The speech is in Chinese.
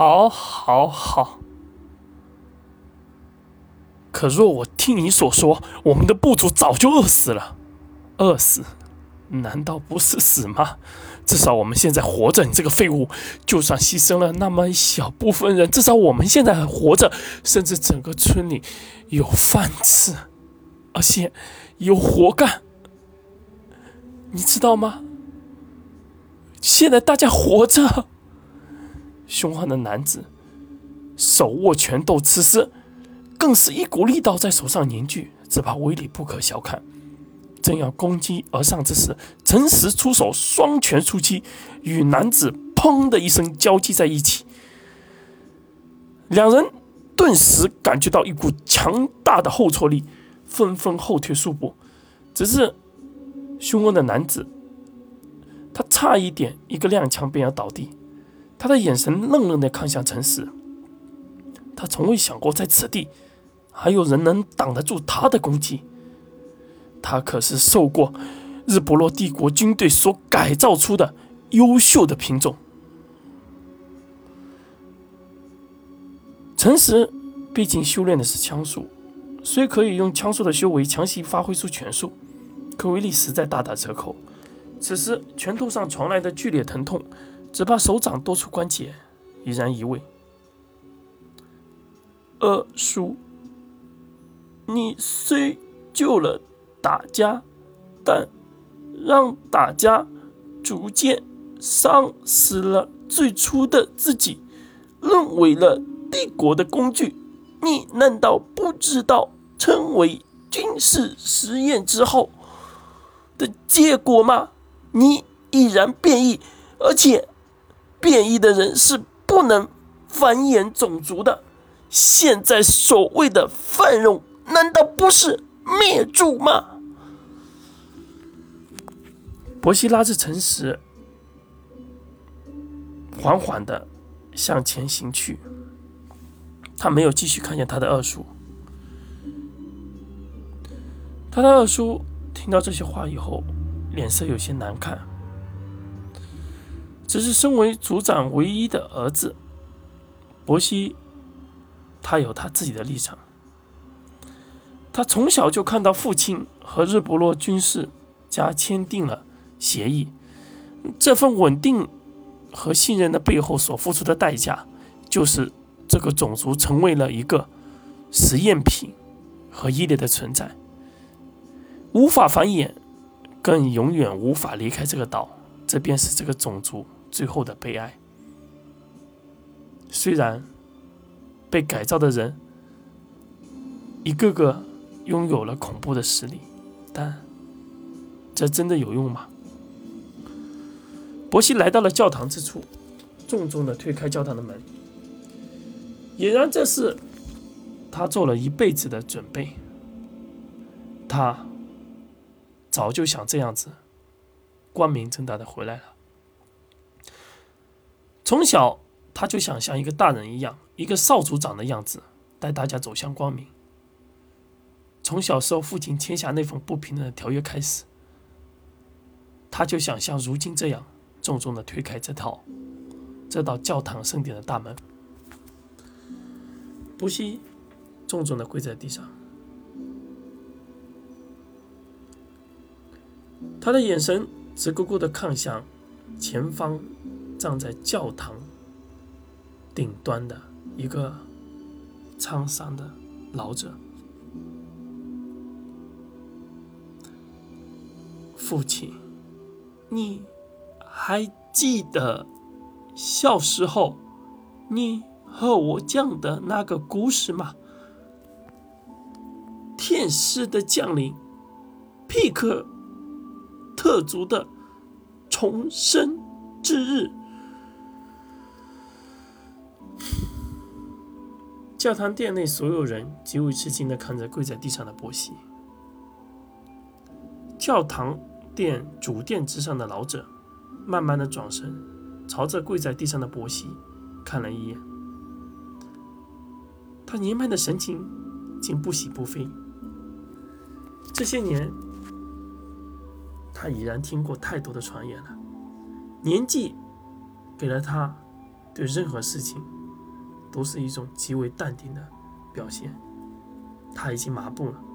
好，好，好。可若我听你所说，我们的部族早就饿死了。饿死？难道不是死吗？至少我们现在活着。你这个废物，就算牺牲了那么一小部分人，至少我们现在还活着，甚至整个村里有饭吃，而且有活干。你知道吗？现在大家活着。凶悍的男子手握拳头，此时更是一股力道在手上凝聚，只怕威力不可小看。正要攻击而上之时，陈实出手，双拳出击，与男子“砰”的一声交击在一起。两人顿时感觉到一股强大的后挫力，纷纷后退数步。只是凶恶的男子，他差一点一个踉跄便要倒地，他的眼神愣愣地看向陈实。他从未想过在此地还有人能挡得住他的攻击。他可是受过日不落帝国军队所改造出的优秀的品种。陈实毕竟修炼的是枪术，虽可以用枪术的修为强行发挥出拳术，可威力实在大打折扣。此时拳头上传来的剧烈疼痛，只怕手掌多处关节已然移位。二叔，你虽救了。打家，但让打家逐渐丧失了最初的自己，沦为了帝国的工具。你难道不知道成为军事实验之后的结果吗？你已然变异，而且变异的人是不能繁衍种族的。现在所谓的繁荣，难道不是？灭族吗？伯西拉着诚实，缓缓的向前行去。他没有继续看见他的二叔。他的二叔听到这些话以后，脸色有些难看。只是身为族长唯一的儿子，伯西，他有他自己的立场。他从小就看到父亲和日不落军事家签订了协议，这份稳定和信任的背后所付出的代价，就是这个种族成为了一个实验品和异类的存在，无法繁衍，更永远无法离开这个岛。这便是这个种族最后的悲哀。虽然被改造的人一个个。拥有了恐怖的实力，但这真的有用吗？伯西来到了教堂之处，重重的推开教堂的门。俨然这是他做了一辈子的准备。他早就想这样子，光明正大的回来了。从小他就想像一个大人一样，一个少族长的样子，带大家走向光明。从小时候父亲签下那份不平等的条约开始，他就想像如今这样重重的推开这套这道教堂圣殿的大门。不惜重重的跪在地上，他的眼神直勾勾的看向前方站在教堂顶端的一个沧桑的老者。父亲，你还记得小时候你和我讲的那个故事吗？天使的降临，皮克特族的重生之日。教堂殿内所有人极为吃惊的看着跪在地上的波西。教堂。殿主殿之上的老者，慢慢的转身，朝着跪在地上的伯西看了一眼。他年迈的神情竟不喜不悲。这些年，他已然听过太多的传言了。年纪给了他对任何事情都是一种极为淡定的表现。他已经麻木了。